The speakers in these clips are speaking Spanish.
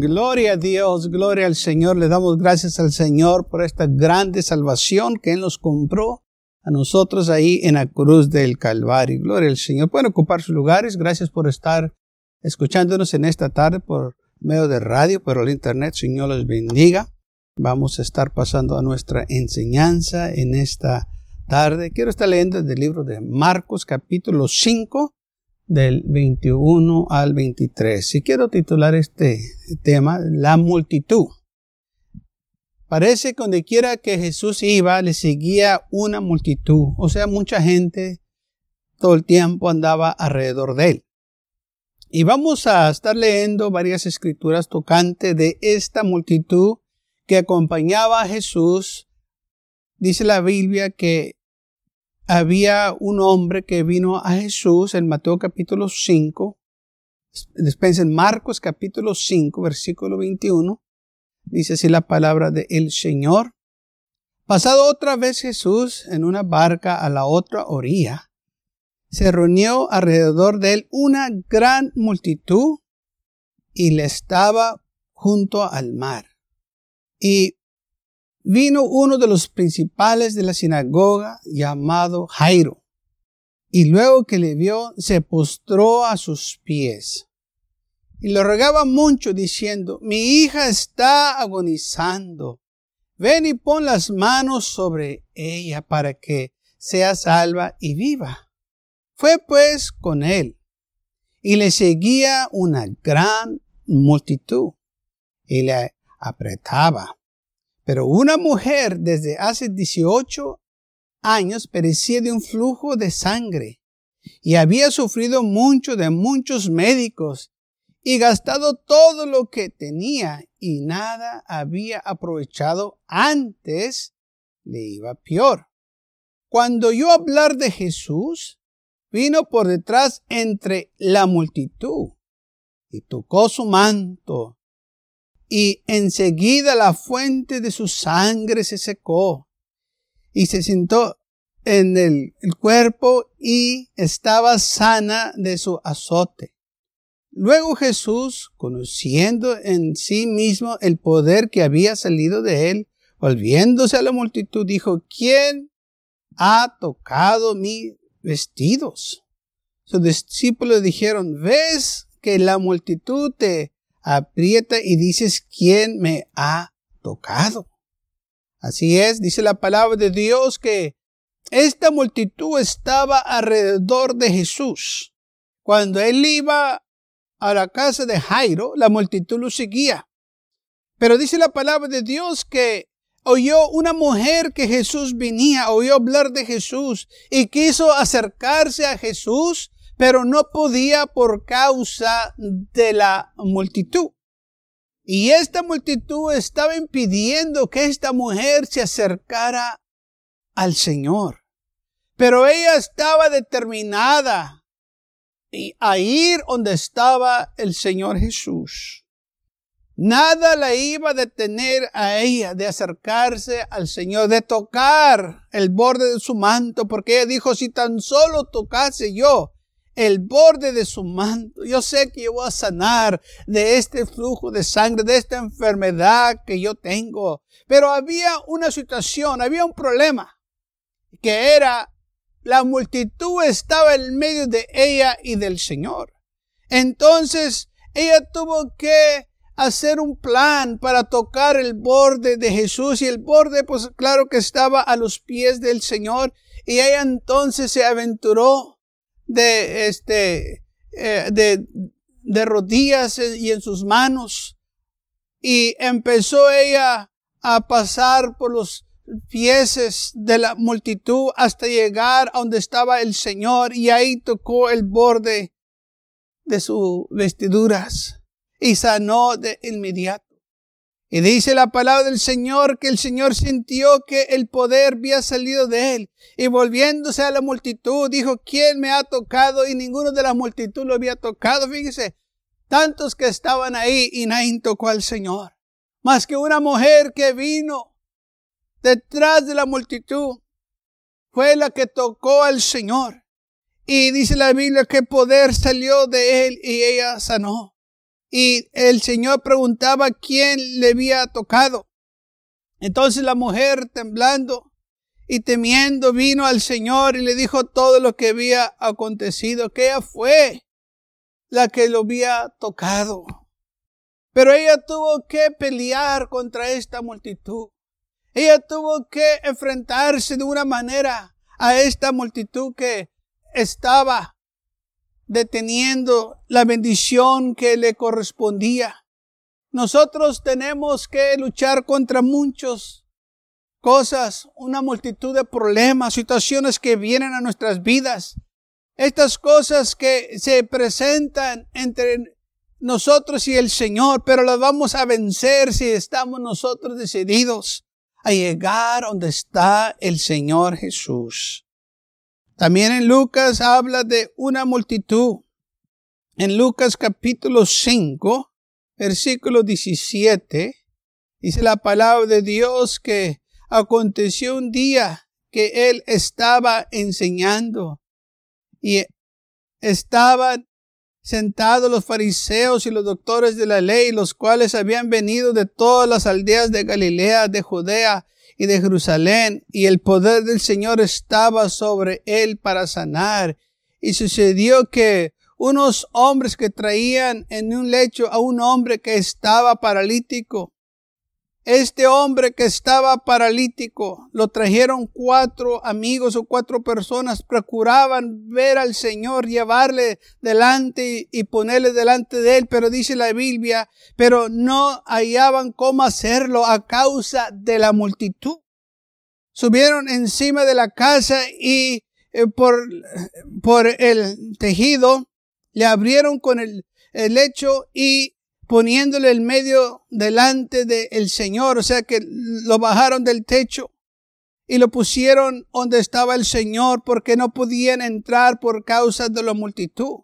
Gloria a Dios, gloria al Señor. Le damos gracias al Señor por esta grande salvación que Él nos compró a nosotros ahí en la cruz del Calvario. Gloria al Señor. Pueden ocupar sus lugares. Gracias por estar escuchándonos en esta tarde por medio de radio, por el internet. Señor los bendiga. Vamos a estar pasando a nuestra enseñanza en esta tarde. Quiero estar leyendo del libro de Marcos capítulo 5 del 21 al 23. Si quiero titular este tema, la multitud. Parece que donde quiera que Jesús iba, le seguía una multitud. O sea, mucha gente todo el tiempo andaba alrededor de él. Y vamos a estar leyendo varias escrituras tocantes de esta multitud que acompañaba a Jesús. Dice la Biblia que había un hombre que vino a Jesús en Mateo capítulo 5, después en Marcos capítulo 5, versículo 21, dice así la palabra de Señor. Pasado otra vez Jesús en una barca a la otra orilla, se reunió alrededor de él una gran multitud y le estaba junto al mar. Y vino uno de los principales de la sinagoga llamado Jairo, y luego que le vio se postró a sus pies y le rogaba mucho diciendo, mi hija está agonizando, ven y pon las manos sobre ella para que sea salva y viva. Fue pues con él y le seguía una gran multitud y le apretaba. Pero una mujer desde hace 18 años perecía de un flujo de sangre y había sufrido mucho de muchos médicos y gastado todo lo que tenía y nada había aprovechado antes, le iba peor. Cuando oyó hablar de Jesús, vino por detrás entre la multitud y tocó su manto y enseguida la fuente de su sangre se secó y se sentó en el, cuerpo y estaba sana de su azote. Luego Jesús, conociendo en sí mismo el poder que había salido de él, volviéndose a la multitud, dijo, ¿quién ha tocado mis vestidos? Sus discípulos dijeron, ¿ves que la multitud te aprieta y dices, ¿quién me ha tocado? Así es, dice la palabra de Dios que esta multitud estaba alrededor de Jesús. Cuando él iba a la casa de Jairo, la multitud lo seguía. Pero dice la palabra de Dios que oyó una mujer que Jesús venía, oyó hablar de Jesús y quiso acercarse a Jesús pero no podía por causa de la multitud. Y esta multitud estaba impidiendo que esta mujer se acercara al Señor. Pero ella estaba determinada a ir donde estaba el Señor Jesús. Nada la iba a detener a ella de acercarse al Señor, de tocar el borde de su manto, porque ella dijo, si tan solo tocase yo el borde de su manto. Yo sé que yo voy a sanar de este flujo de sangre, de esta enfermedad que yo tengo. Pero había una situación, había un problema, que era la multitud estaba en medio de ella y del Señor. Entonces, ella tuvo que hacer un plan para tocar el borde de Jesús y el borde, pues claro que estaba a los pies del Señor y ella entonces se aventuró de, este, eh, de, de rodillas y en sus manos. Y empezó ella a pasar por los pies de la multitud hasta llegar a donde estaba el Señor y ahí tocó el borde de sus vestiduras y sanó de inmediato. Y dice la palabra del Señor que el Señor sintió que el poder había salido de él. Y volviéndose a la multitud, dijo, ¿quién me ha tocado? Y ninguno de la multitud lo había tocado. Fíjese, tantos que estaban ahí y nadie tocó al Señor. Más que una mujer que vino detrás de la multitud fue la que tocó al Señor. Y dice la Biblia que poder salió de él y ella sanó. Y el Señor preguntaba quién le había tocado. Entonces la mujer, temblando y temiendo, vino al Señor y le dijo todo lo que había acontecido, que ella fue la que lo había tocado. Pero ella tuvo que pelear contra esta multitud. Ella tuvo que enfrentarse de una manera a esta multitud que estaba deteniendo la bendición que le correspondía. Nosotros tenemos que luchar contra muchas cosas, una multitud de problemas, situaciones que vienen a nuestras vidas. Estas cosas que se presentan entre nosotros y el Señor, pero las vamos a vencer si estamos nosotros decididos a llegar donde está el Señor Jesús. También en Lucas habla de una multitud. En Lucas capítulo 5, versículo 17, dice la palabra de Dios que aconteció un día que él estaba enseñando y estaban sentados los fariseos y los doctores de la ley, los cuales habían venido de todas las aldeas de Galilea, de Judea y de Jerusalén, y el poder del Señor estaba sobre él para sanar. Y sucedió que unos hombres que traían en un lecho a un hombre que estaba paralítico, este hombre que estaba paralítico, lo trajeron cuatro amigos o cuatro personas, procuraban ver al Señor, llevarle delante y ponerle delante de él, pero dice la Biblia, pero no hallaban cómo hacerlo a causa de la multitud. Subieron encima de la casa y eh, por, por el tejido le abrieron con el, el lecho y poniéndole el medio delante del Señor, o sea que lo bajaron del techo y lo pusieron donde estaba el Señor porque no podían entrar por causa de la multitud.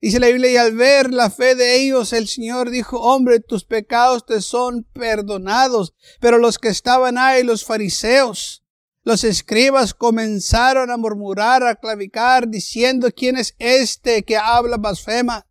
Dice la Biblia, y al ver la fe de ellos, el Señor dijo, hombre, tus pecados te son perdonados. Pero los que estaban ahí, los fariseos, los escribas, comenzaron a murmurar, a clavicar, diciendo, ¿quién es este que habla blasfema?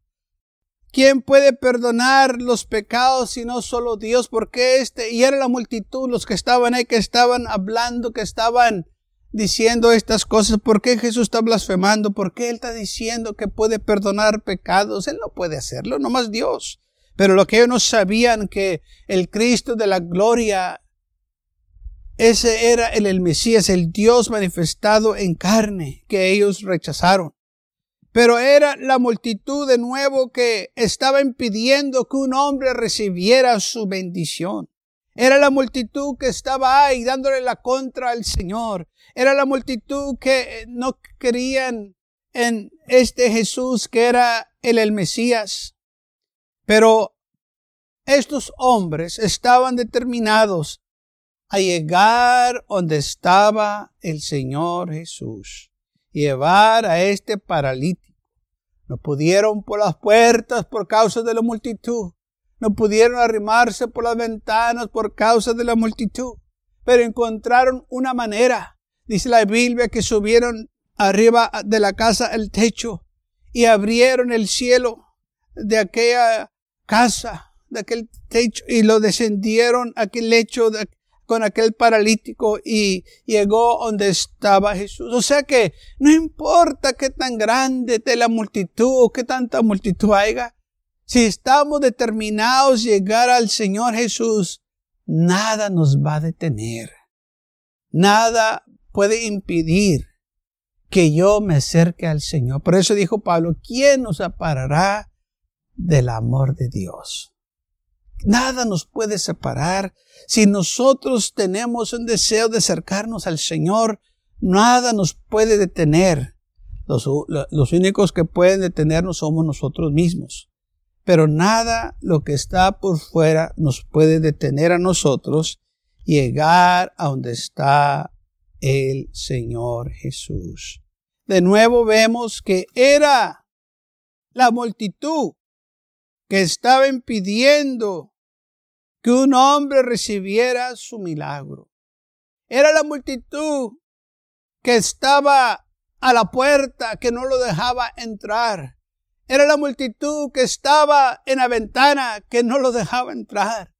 ¿Quién puede perdonar los pecados si no solo Dios? Porque este, y era la multitud, los que estaban ahí, que estaban hablando, que estaban diciendo estas cosas. ¿Por qué Jesús está blasfemando? ¿Por qué Él está diciendo que puede perdonar pecados? Él no puede hacerlo, nomás Dios. Pero lo que ellos no sabían que el Cristo de la gloria, ese era el, el Mesías, el Dios manifestado en carne, que ellos rechazaron. Pero era la multitud de nuevo que estaba impidiendo que un hombre recibiera su bendición. Era la multitud que estaba ahí dándole la contra al Señor. Era la multitud que no creían en este Jesús que era el, el Mesías. Pero estos hombres estaban determinados a llegar donde estaba el Señor Jesús. Llevar a este paralítico no pudieron por las puertas por causa de la multitud. No pudieron arrimarse por las ventanas por causa de la multitud. Pero encontraron una manera. Dice la Biblia que subieron arriba de la casa el techo y abrieron el cielo de aquella casa, de aquel techo, y lo descendieron a aquel lecho de, con aquel paralítico y llegó donde estaba Jesús. O sea que no importa qué tan grande esté la multitud o qué tanta multitud haya, si estamos determinados a llegar al Señor Jesús, nada nos va a detener. Nada puede impedir que yo me acerque al Señor. Por eso dijo Pablo, ¿quién nos aparará del amor de Dios? Nada nos puede separar. Si nosotros tenemos un deseo de acercarnos al Señor, nada nos puede detener. Los, únicos que pueden detenernos somos nosotros mismos. Pero nada lo que está por fuera nos puede detener a nosotros llegar a donde está el Señor Jesús. De nuevo vemos que era la multitud que estaba impidiendo que un hombre recibiera su milagro. Era la multitud que estaba a la puerta, que no lo dejaba entrar. Era la multitud que estaba en la ventana que no lo dejaba entrar.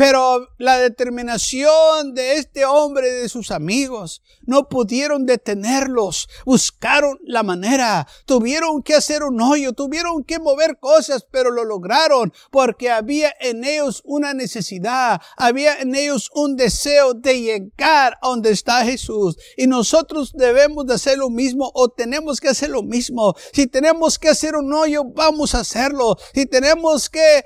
Pero la determinación de este hombre y de sus amigos no pudieron detenerlos. Buscaron la manera. Tuvieron que hacer un hoyo, tuvieron que mover cosas, pero lo lograron porque había en ellos una necesidad, había en ellos un deseo de llegar a donde está Jesús. Y nosotros debemos de hacer lo mismo o tenemos que hacer lo mismo. Si tenemos que hacer un hoyo, vamos a hacerlo. Si tenemos que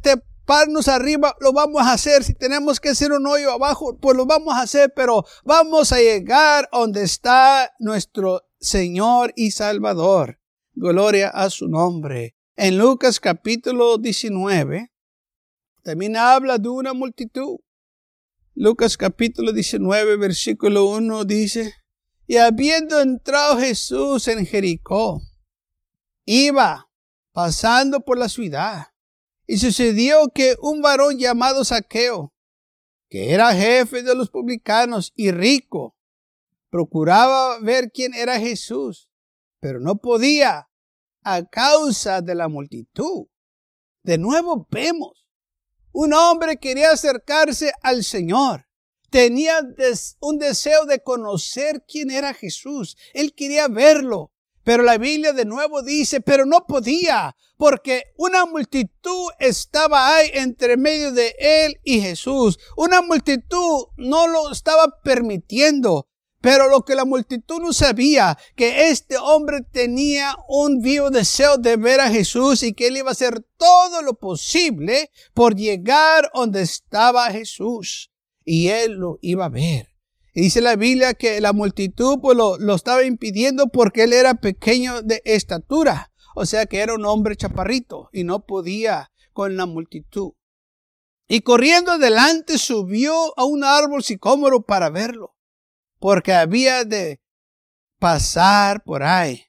te, parnos arriba, lo vamos a hacer. Si tenemos que hacer un hoyo abajo, pues lo vamos a hacer, pero vamos a llegar donde está nuestro Señor y Salvador. Gloria a su nombre. En Lucas capítulo 19, también habla de una multitud. Lucas capítulo 19, versículo 1 dice, y habiendo entrado Jesús en Jericó, iba pasando por la ciudad y sucedió que un varón llamado Saqueo, que era jefe de los publicanos y rico, procuraba ver quién era Jesús, pero no podía a causa de la multitud. De nuevo vemos, un hombre quería acercarse al Señor. Tenía un deseo de conocer quién era Jesús. Él quería verlo. Pero la Biblia de nuevo dice, pero no podía, porque una multitud estaba ahí entre medio de él y Jesús. Una multitud no lo estaba permitiendo. Pero lo que la multitud no sabía, que este hombre tenía un vivo deseo de ver a Jesús y que él iba a hacer todo lo posible por llegar donde estaba Jesús. Y él lo iba a ver. Y dice la Biblia que la multitud pues, lo, lo estaba impidiendo porque él era pequeño de estatura. O sea que era un hombre chaparrito y no podía con la multitud. Y corriendo adelante subió a un árbol sicómoro para verlo, porque había de pasar por ahí.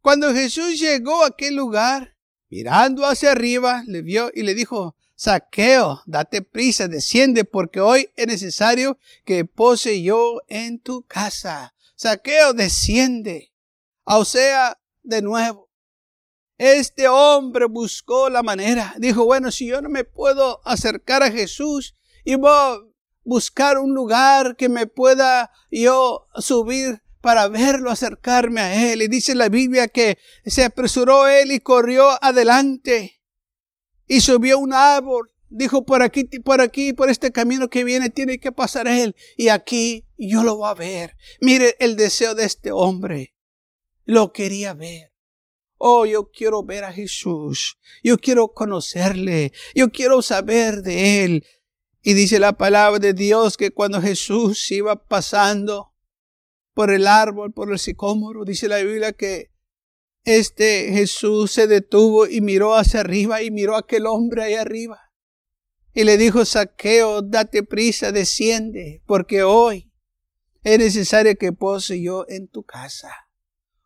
Cuando Jesús llegó a aquel lugar, mirando hacia arriba, le vio y le dijo, Saqueo, date prisa, desciende, porque hoy es necesario que pose yo en tu casa. Saqueo, desciende. O sea, de nuevo. Este hombre buscó la manera. Dijo, bueno, si yo no me puedo acercar a Jesús y voy a buscar un lugar que me pueda yo subir para verlo, acercarme a él. Y dice la Biblia que se apresuró él y corrió adelante y subió un árbol. Dijo, por aquí, por aquí, por este camino que viene, tiene que pasar él. Y aquí yo lo voy a ver. Mire el deseo de este hombre. Lo quería ver. Oh, yo quiero ver a Jesús. Yo quiero conocerle. Yo quiero saber de él. Y dice la palabra de Dios que cuando Jesús iba pasando por el árbol, por el sicómoro, dice la Biblia que este Jesús se detuvo y miró hacia arriba y miró a aquel hombre ahí arriba. Y le dijo, Saqueo, date prisa, desciende, porque hoy es necesario que pose yo en tu casa.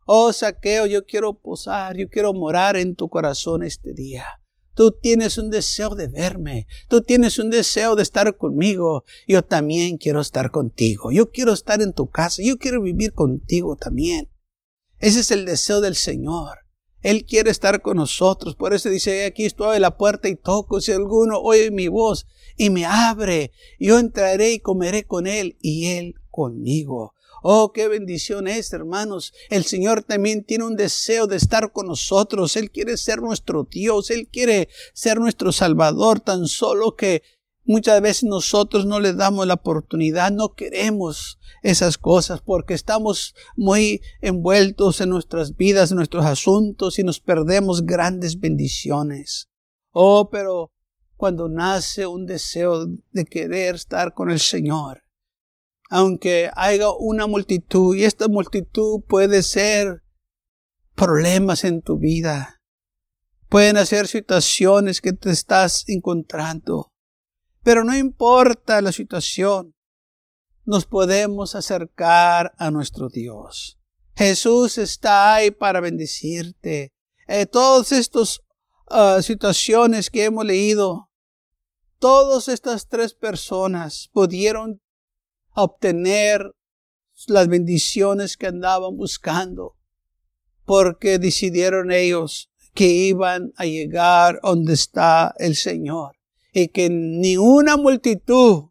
Oh, Saqueo, yo quiero posar, yo quiero morar en tu corazón este día. Tú tienes un deseo de verme. Tú tienes un deseo de estar conmigo. Yo también quiero estar contigo. Yo quiero estar en tu casa. Yo quiero vivir contigo también. Ese es el deseo del Señor. Él quiere estar con nosotros. Por eso dice, aquí estoy a la puerta y toco. Si alguno oye mi voz y me abre, yo entraré y comeré con Él y Él conmigo. Oh, qué bendición es, hermanos. El Señor también tiene un deseo de estar con nosotros. Él quiere ser nuestro Dios. Él quiere ser nuestro Salvador. Tan solo que Muchas veces nosotros no le damos la oportunidad, no queremos esas cosas porque estamos muy envueltos en nuestras vidas, en nuestros asuntos y nos perdemos grandes bendiciones. Oh, pero cuando nace un deseo de querer estar con el Señor, aunque haya una multitud y esta multitud puede ser problemas en tu vida, pueden ser situaciones que te estás encontrando pero no importa la situación, nos podemos acercar a nuestro Dios. Jesús está ahí para bendecirte. Eh, todas estas ah, situaciones que hemos leído, todas estas tres personas pudieron obtener las bendiciones que andaban buscando, porque decidieron ellos que iban a llegar donde está el Señor y que ni una multitud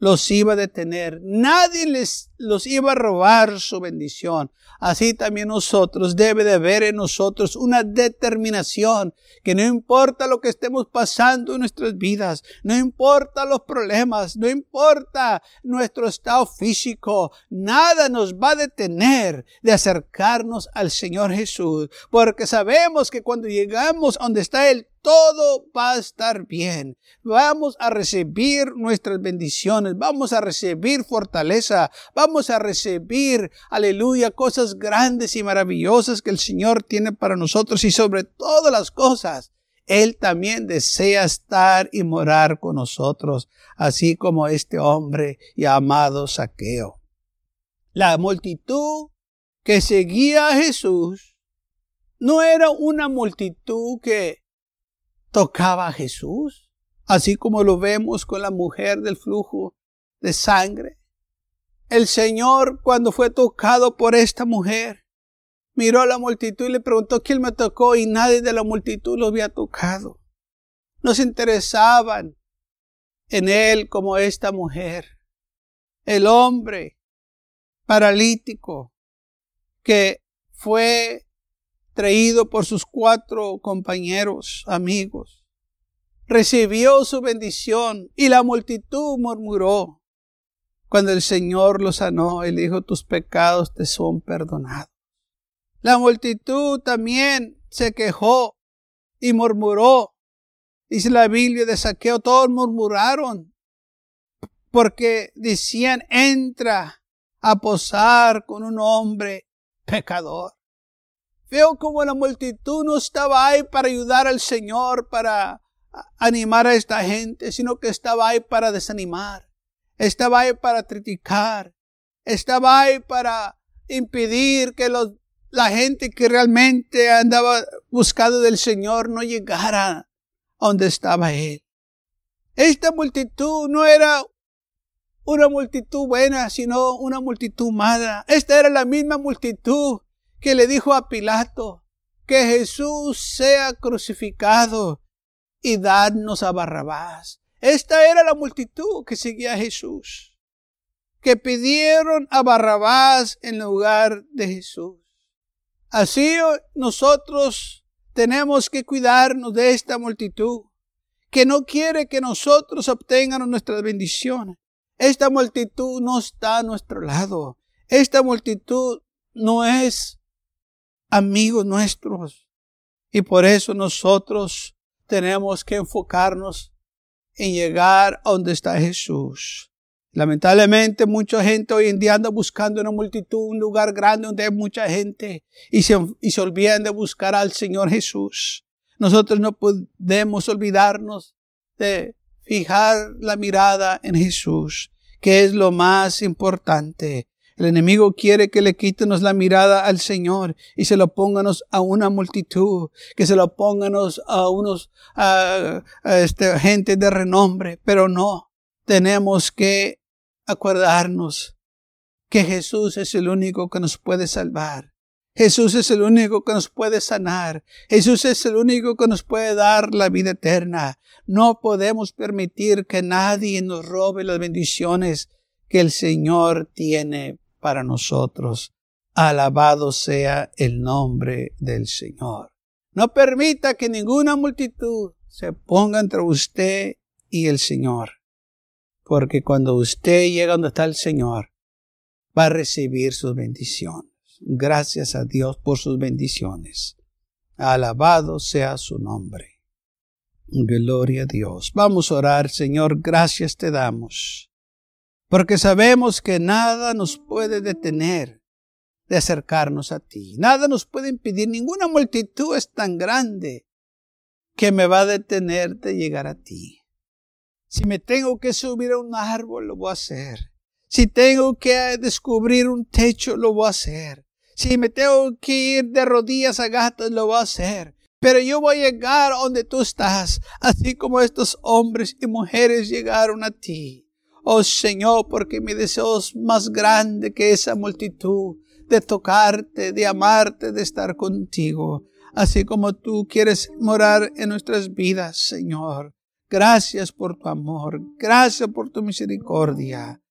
los iba a detener. Nadie les los iba a robar su bendición. Así también nosotros debe de haber en nosotros una determinación que no importa lo que estemos pasando en nuestras vidas, no importa los problemas, no importa nuestro estado físico, nada nos va a detener de acercarnos al Señor Jesús, porque sabemos que cuando llegamos donde está Él, todo va a estar bien. Vamos a recibir nuestras bendiciones, vamos a recibir fortaleza, vamos a recibir, aleluya, cosas grandes y maravillosas que el Señor tiene para nosotros y sobre todas las cosas. Él también desea estar y morar con nosotros, así como este hombre llamado Saqueo. La multitud que seguía a Jesús no era una multitud que tocaba a Jesús, así como lo vemos con la mujer del flujo de sangre. El Señor, cuando fue tocado por esta mujer, miró a la multitud y le preguntó quién me tocó y nadie de la multitud lo había tocado. No se interesaban en él como esta mujer. El hombre paralítico que fue traído por sus cuatro compañeros, amigos. Recibió su bendición y la multitud murmuró. Cuando el Señor lo sanó, Él dijo, tus pecados te son perdonados. La multitud también se quejó y murmuró. Dice la Biblia de saqueo, todos murmuraron porque decían, entra a posar con un hombre pecador. Veo como la multitud no estaba ahí para ayudar al Señor, para animar a esta gente, sino que estaba ahí para desanimar. Estaba ahí para criticar. Estaba ahí para impedir que los, la gente que realmente andaba buscando del Señor no llegara donde estaba Él. Esta multitud no era una multitud buena, sino una multitud mala. Esta era la misma multitud que le dijo a Pilato que Jesús sea crucificado y dadnos a Barrabás. Esta era la multitud que seguía a Jesús, que pidieron a Barrabás en lugar de Jesús. Así nosotros tenemos que cuidarnos de esta multitud, que no quiere que nosotros obtengamos nuestras bendiciones. Esta multitud no está a nuestro lado. Esta multitud no es amigos nuestros. Y por eso nosotros tenemos que enfocarnos en llegar a donde está Jesús. Lamentablemente mucha gente hoy en día anda buscando una multitud, un lugar grande donde hay mucha gente y se, y se olvidan de buscar al Señor Jesús. Nosotros no podemos olvidarnos de fijar la mirada en Jesús, que es lo más importante. El enemigo quiere que le quítenos la mirada al Señor y se lo pónganos a una multitud, que se lo pónganos a unos a, este, gente de renombre, pero no. Tenemos que acordarnos que Jesús es el único que nos puede salvar. Jesús es el único que nos puede sanar. Jesús es el único que nos puede dar la vida eterna. No podemos permitir que nadie nos robe las bendiciones que el Señor tiene para nosotros. Alabado sea el nombre del Señor. No permita que ninguna multitud se ponga entre usted y el Señor. Porque cuando usted llega donde está el Señor, va a recibir sus bendiciones. Gracias a Dios por sus bendiciones. Alabado sea su nombre. Gloria a Dios. Vamos a orar, Señor. Gracias te damos porque sabemos que nada nos puede detener de acercarnos a ti. Nada nos puede impedir, ninguna multitud es tan grande que me va a detener de llegar a ti. Si me tengo que subir a un árbol, lo voy a hacer. Si tengo que descubrir un techo, lo voy a hacer. Si me tengo que ir de rodillas a gatas, lo voy a hacer. Pero yo voy a llegar donde tú estás, así como estos hombres y mujeres llegaron a ti. Oh Señor, porque mi deseo es más grande que esa multitud de tocarte, de amarte, de estar contigo, así como tú quieres morar en nuestras vidas, Señor. Gracias por tu amor, gracias por tu misericordia.